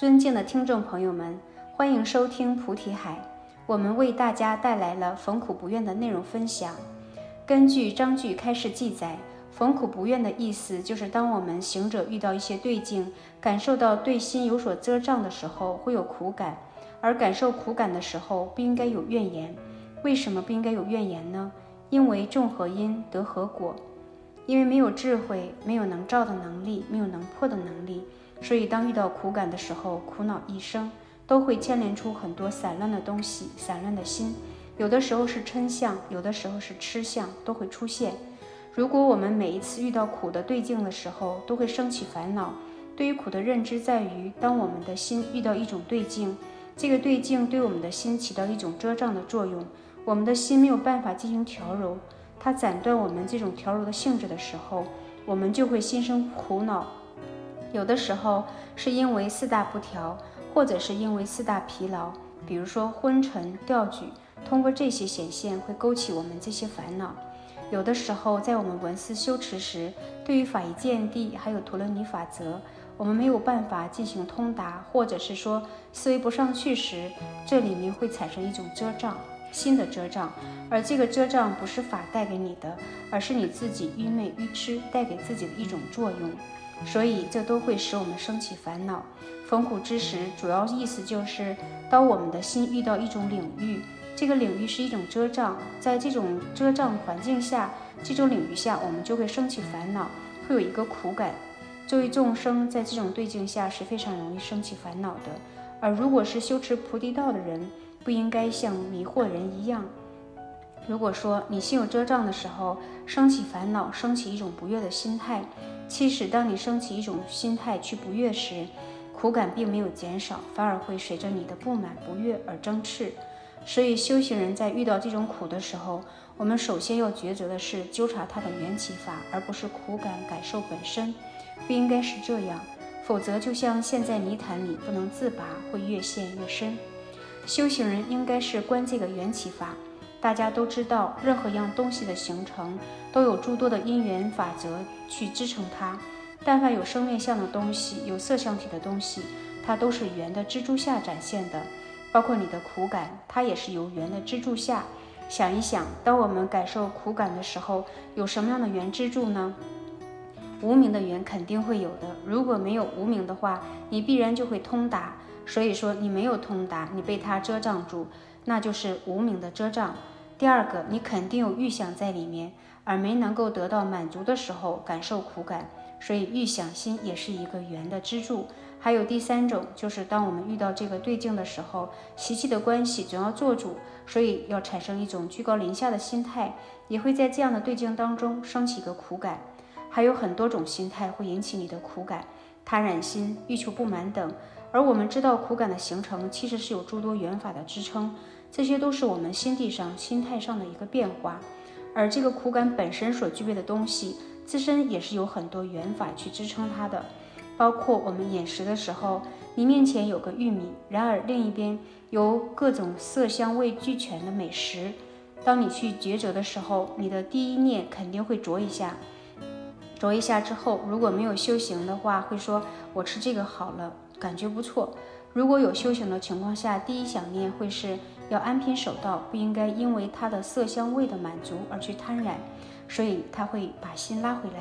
尊敬的听众朋友们，欢迎收听菩提海。我们为大家带来了逢苦不愿的内容分享。根据章句开始记载，逢苦不愿的意思就是，当我们行者遇到一些对境，感受到对心有所遮障的时候，会有苦感；而感受苦感的时候，不应该有怨言。为什么不应该有怨言呢？因为种何因得何果？因为没有智慧，没有能照的能力，没有能破的能力。所以，当遇到苦感的时候，苦恼一生都会牵连出很多散乱的东西、散乱的心。有的时候是嗔相，有的时候是痴相，都会出现。如果我们每一次遇到苦的对境的时候，都会升起烦恼，对于苦的认知在于，当我们的心遇到一种对境，这个对境对我们的心起到一种遮障的作用，我们的心没有办法进行调柔，它斩断我们这种调柔的性质的时候，我们就会心生苦恼。有的时候是因为四大不调，或者是因为四大疲劳，比如说昏沉、掉举，通过这些显现会勾起我们这些烦恼。有的时候在我们闻思修持时，对于法义见地还有陀罗尼法则，我们没有办法进行通达，或者是说思维不上去时，这里面会产生一种遮障，新的遮障。而这个遮障不是法带给你的，而是你自己愚昧愚痴带给自己的一种作用。所以，这都会使我们升起烦恼。逢苦之时，主要意思就是，当我们的心遇到一种领域，这个领域是一种遮障，在这种遮障环境下，这种领域下，我们就会升起烦恼，会有一个苦感。作为众生，在这种对境下是非常容易升起烦恼的。而如果是修持菩提道的人，不应该像迷惑人一样。如果说你心有遮障的时候，升起烦恼，升起一种不悦的心态。其实，当你升起一种心态去不悦时，苦感并没有减少，反而会随着你的不满不悦而增炽。所以，修行人在遇到这种苦的时候，我们首先要抉择的是纠察它的缘起法，而不是苦感感受本身。不应该是这样，否则就像陷在泥潭里不能自拔，会越陷越深。修行人应该是观这个缘起法。大家都知道，任何一样东西的形成都有诸多的因缘法则去支撑它。但凡有生命相的东西，有色相体的东西，它都是缘的支柱下展现的。包括你的苦感，它也是由缘的支柱下。想一想，当我们感受苦感的时候，有什么样的缘支柱呢？无名的缘肯定会有的。如果没有无名的话，你必然就会通达。所以说，你没有通达，你被它遮障住，那就是无名的遮障。第二个，你肯定有预想在里面，而没能够得到满足的时候，感受苦感，所以预想心也是一个缘的支柱。还有第三种，就是当我们遇到这个对境的时候，习气的关系总要做主，所以要产生一种居高临下的心态，也会在这样的对境当中升起一个苦感。还有很多种心态会引起你的苦感，贪染心、欲求不满等。而我们知道苦感的形成，其实是有诸多缘法的支撑。这些都是我们心地上、心态上的一个变化，而这个苦感本身所具备的东西，自身也是有很多缘法去支撑它的。包括我们饮食的时候，你面前有个玉米，然而另一边有各种色香味俱全的美食。当你去抉择的时候，你的第一念肯定会啄一下，啄一下之后，如果没有修行的话，会说我吃这个好了，感觉不错。如果有修行的情况下，第一想念会是要安贫守道，不应该因为它的色香味的满足而去贪染，所以他会把心拉回来。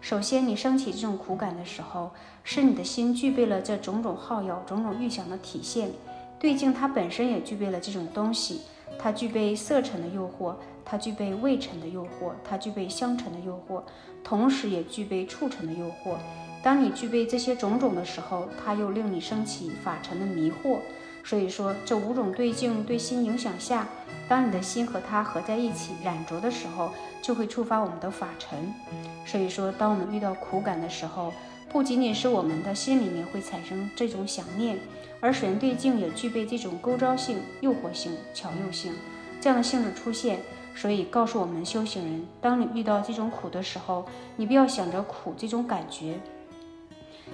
首先，你升起这种苦感的时候，是你的心具备了这种种好药、种种欲想的体现。对境它本身也具备了这种东西，它具备色尘的诱惑，它具备味尘的诱惑，它具备香尘的诱惑，同时也具备触尘的诱惑。当你具备这些种种的时候，它又令你升起法尘的迷惑。所以说，这五种对境对心影响下，当你的心和它合在一起染着的时候，就会触发我们的法尘。所以说，当我们遇到苦感的时候，不仅仅是我们的心里面会产生这种想念，而水源对境也具备这种勾招性、诱惑性、巧诱性这样的性质出现。所以告诉我们修行人，当你遇到这种苦的时候，你不要想着苦这种感觉。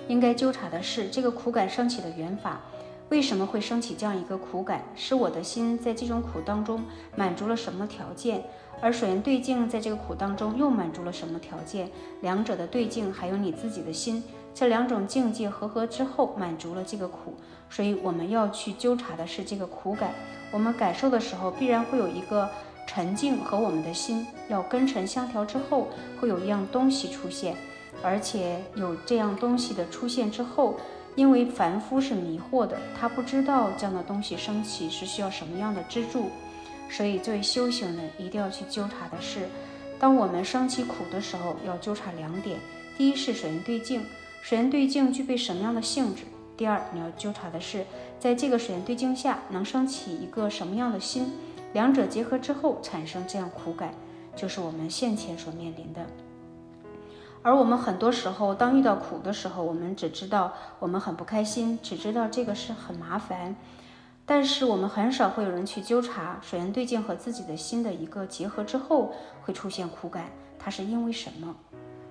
应该纠察的是这个苦感升起的缘法，为什么会升起这样一个苦感？是我的心在这种苦当中满足了什么条件？而水源对境在这个苦当中又满足了什么条件？两者的对境，还有你自己的心这两种境界合合之后，满足了这个苦，所以我们要去纠察的是这个苦感。我们感受的时候，必然会有一个沉静和我们的心要根尘相调之后，会有一样东西出现，而且有这样东西的出现之后，因为凡夫是迷惑的，他不知道这样的东西升起是需要什么样的支柱，所以作为修行人一定要去纠察的是，当我们升起苦的时候，要纠察两点：第一是水源对境。水源对境具备什么样的性质？第二，你要纠察的是，在这个水源对境下能升起一个什么样的心？两者结合之后产生这样苦感，就是我们现前所面临的。而我们很多时候，当遇到苦的时候，我们只知道我们很不开心，只知道这个是很麻烦，但是我们很少会有人去纠察水源对镜和自己的心的一个结合之后会出现苦感，它是因为什么？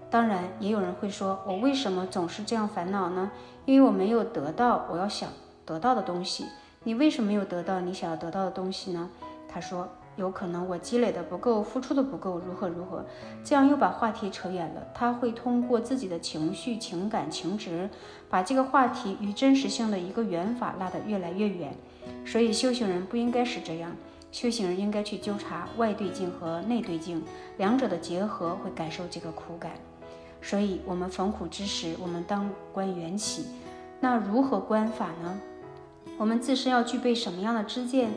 当然，也有人会说，我为什么总是这样烦恼呢？因为我没有得到我要想得到的东西。你为什么没有得到你想要得到的东西呢？他说，有可能我积累的不够，付出的不够，如何如何。这样又把话题扯远了。他会通过自己的情绪、情感、情值，把这个话题与真实性的一个缘法拉得越来越远。所以，修行人不应该是这样。修行人应该去纠察外对境和内对境两者的结合，会感受这个苦感。所以，我们逢苦之时，我们当观缘起。那如何观法呢？我们自身要具备什么样的知见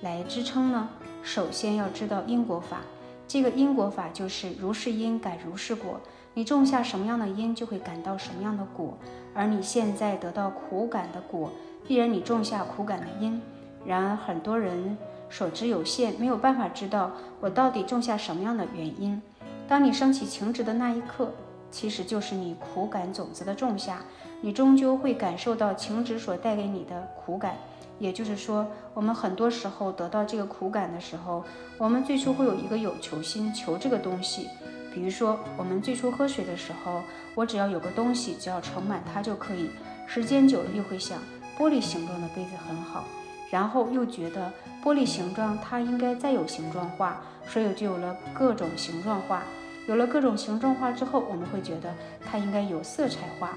来支撑呢？首先要知道因果法。这个因果法就是如是因感如是果。你种下什么样的因，就会感到什么样的果。而你现在得到苦感的果，必然你种下苦感的因。然而，很多人所知有限，没有办法知道我到底种下什么样的原因。当你升起情执的那一刻。其实就是你苦感种子的种下，你终究会感受到情执所带给你的苦感。也就是说，我们很多时候得到这个苦感的时候，我们最初会有一个有求心，求这个东西。比如说，我们最初喝水的时候，我只要有个东西，只要盛满它就可以。时间久了又会想，玻璃形状的杯子很好，然后又觉得玻璃形状它应该再有形状化，所以就有了各种形状化。有了各种形状化之后，我们会觉得它应该有色彩化，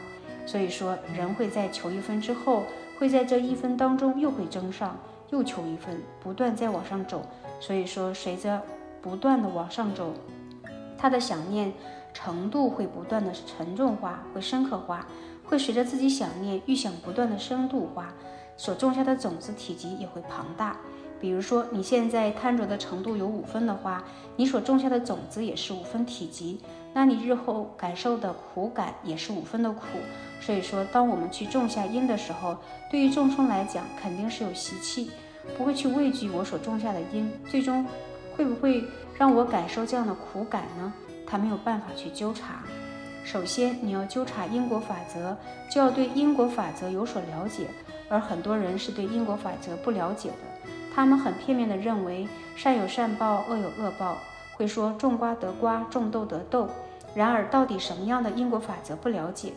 所以说人会在求一分之后，会在这一分当中又会争上，又求一分，不断在往上走。所以说，随着不断的往上走，他的想念程度会不断的沉重化，会深刻化，会随着自己想念预想不断的深度化，所种下的种子体积也会庞大。比如说，你现在贪着的程度有五分的话，你所种下的种子也是五分体积，那你日后感受的苦感也是五分的苦。所以说，当我们去种下因的时候，对于众生来讲，肯定是有习气，不会去畏惧我所种下的因，最终会不会让我感受这样的苦感呢？他没有办法去纠察。首先，你要纠察因果法则，就要对因果法则有所了解，而很多人是对因果法则不了解的。他们很片面地认为善有善报，恶有恶报，会说种瓜得瓜，种豆得豆。然而，到底什么样的因果法则不了解？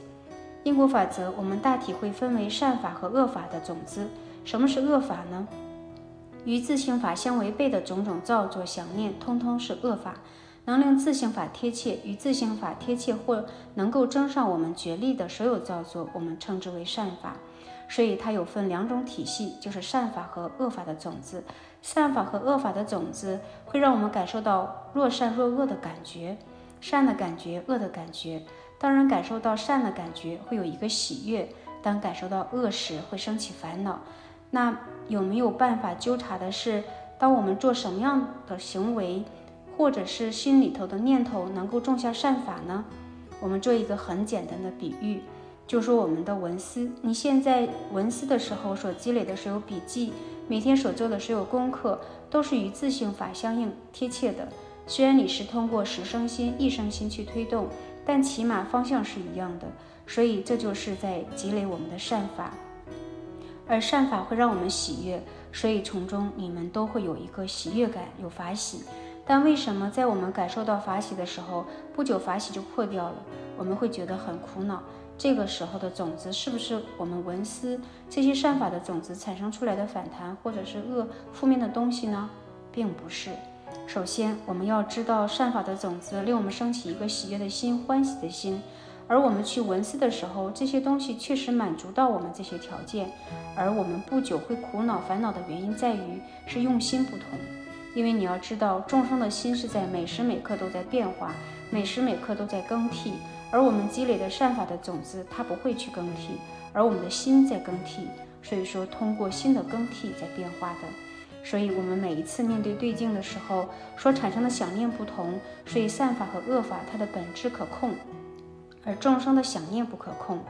因果法则，我们大体会分为善法和恶法的种子。什么是恶法呢？与自性法相违背的种种造作、想念，通通是恶法。能令自性法贴切，与自性法贴切或能够争上我们觉力的所有造作，我们称之为善法。所以它有分两种体系，就是善法和恶法的种子。善法和恶法的种子会让我们感受到若善若恶的感觉，善的感觉，恶的感觉。当人，感受到善的感觉会有一个喜悦；当感受到恶时，会升起烦恼。那有没有办法纠察的是，当我们做什么样的行为，或者是心里头的念头能够种下善法呢？我们做一个很简单的比喻。就说我们的文思，你现在文思的时候所积累的所有笔记，每天所做的所有功课，都是与自性法相应贴切的。虽然你是通过十生心、一生心去推动，但起码方向是一样的。所以这就是在积累我们的善法，而善法会让我们喜悦，所以从中你们都会有一个喜悦感，有法喜。但为什么在我们感受到法喜的时候，不久法喜就破掉了？我们会觉得很苦恼。这个时候的种子是不是我们闻思这些善法的种子产生出来的反弹，或者是恶负面的东西呢？并不是。首先，我们要知道善法的种子令我们升起一个喜悦的心、欢喜的心，而我们去闻思的时候，这些东西确实满足到我们这些条件，而我们不久会苦恼烦恼的原因在于是用心不同。因为你要知道，众生的心是在每时每刻都在变化，每时每刻都在更替，而我们积累的善法的种子，它不会去更替，而我们的心在更替。所以说，通过心的更替在变化的。所以，我们每一次面对对境的时候，所产生的想念不同，所以善法和恶法它的本质可控，而众生的想念不可控，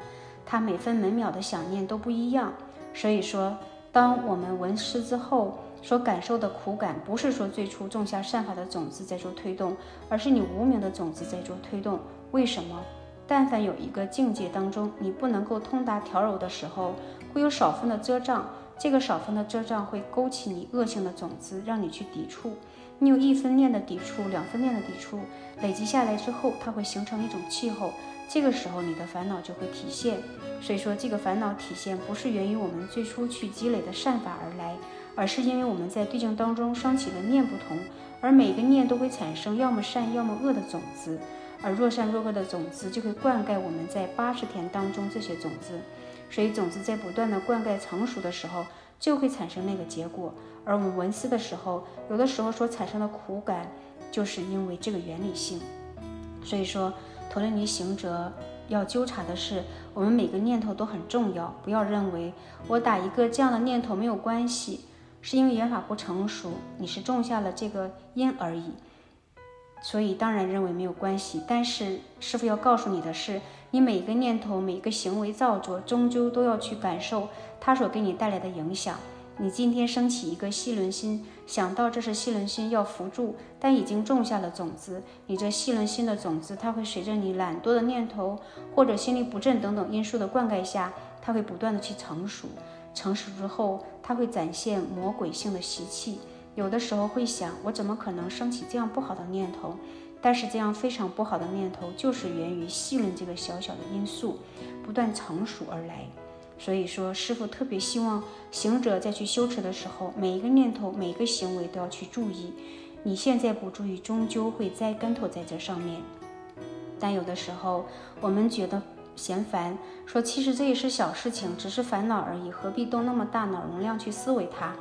它每分每秒的想念都不一样。所以说，当我们闻思之后。所感受的苦感，不是说最初种下善法的种子在做推动，而是你无名的种子在做推动。为什么？但凡有一个境界当中，你不能够通达调柔的时候，会有少分的遮障。这个少分的遮障会勾起你恶性的种子，让你去抵触。你有一分念的抵触，两分念的抵触，累积下来之后，它会形成一种气候。这个时候，你的烦恼就会体现。所以说，这个烦恼体现不是源于我们最初去积累的善法而来。而是因为我们在对境当中升起的念不同，而每个念都会产生要么善要么恶的种子，而若善若恶的种子就会灌溉我们在八十田当中这些种子，所以种子在不断的灌溉成熟的时候，就会产生那个结果。而我们闻思的时候，有的时候所产生的苦感，就是因为这个原理性。所以说，陀罗尼行者要纠察的是，我们每个念头都很重要，不要认为我打一个这样的念头没有关系。是因为缘法不成熟，你是种下了这个因而已，所以当然认为没有关系。但是师傅要告诉你的是，你每个念头、每个行为造作，终究都要去感受它所给你带来的影响。你今天升起一个细轮心，想到这是细轮心要扶助，但已经种下了种子。你这细轮心的种子，它会随着你懒惰的念头或者心力不振等等因素的灌溉下，它会不断的去成熟。成熟之后，它会展现魔鬼性的习气。有的时候会想，我怎么可能升起这样不好的念头？但是这样非常不好的念头，就是源于细论这个小小的因素不断成熟而来。所以说，师傅特别希望行者在去修持的时候，每一个念头、每一个行为都要去注意。你现在不注意，终究会栽跟头在这上面。但有的时候，我们觉得。嫌烦，说其实这也是小事情，只是烦恼而已，何必动那么大脑容量去思维它？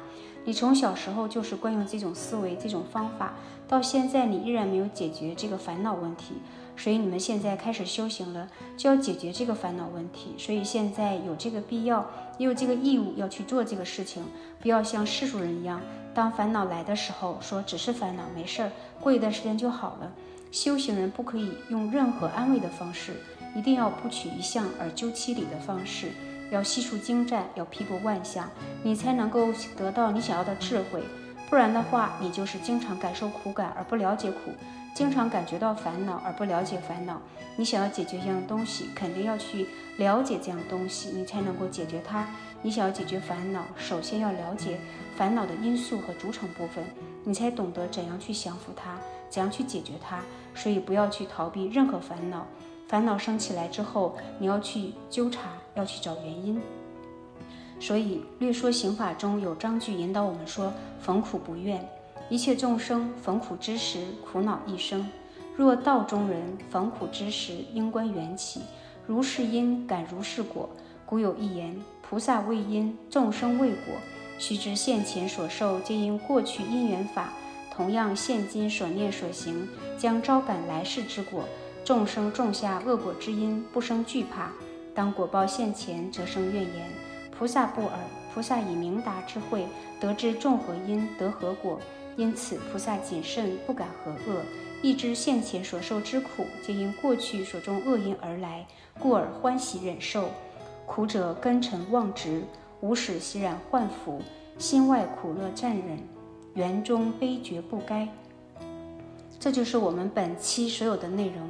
你从小时候就是惯用这种思维、这种方法，到现在你依然没有解决这个烦恼问题，所以你们现在开始修行了，就要解决这个烦恼问题。所以现在有这个必要，也有这个义务要去做这个事情，不要像世俗人一样，当烦恼来的时候说只是烦恼，没事儿，过一段时间就好了。修行人不可以用任何安慰的方式。一定要不取一相而究其理的方式，要悉数精湛，要批驳万象，你才能够得到你想要的智慧。不然的话，你就是经常感受苦感而不了解苦，经常感觉到烦恼而不了解烦恼。你想要解决一样东西，肯定要去了解这样东西，你才能够解决它。你想要解决烦恼，首先要了解烦恼的因素和组成部分，你才懂得怎样去降服它，怎样去解决它。所以不要去逃避任何烦恼。烦恼升起来之后，你要去纠察，要去找原因。所以略说刑法中有章句引导我们说：逢苦不怨，一切众生逢苦之时，苦恼一生。若道中人逢苦之时，应观缘起，如是因感如是果。古有一言：菩萨为因，众生为果。须知现前所受，皆因过去因缘法。同样，现今所念所行，将招感来世之果。众生种下恶果之因，不生惧怕；当果报现前，则生怨言。菩萨不尔，菩萨以明达智慧，得知种何因得何果，因此菩萨谨慎，不敢何恶。亦知现前所受之苦，皆因过去所种恶因而来，故而欢喜忍受。苦者根尘妄执，无始习染幻福，心外苦乐暂忍，缘中悲觉不该。这就是我们本期所有的内容。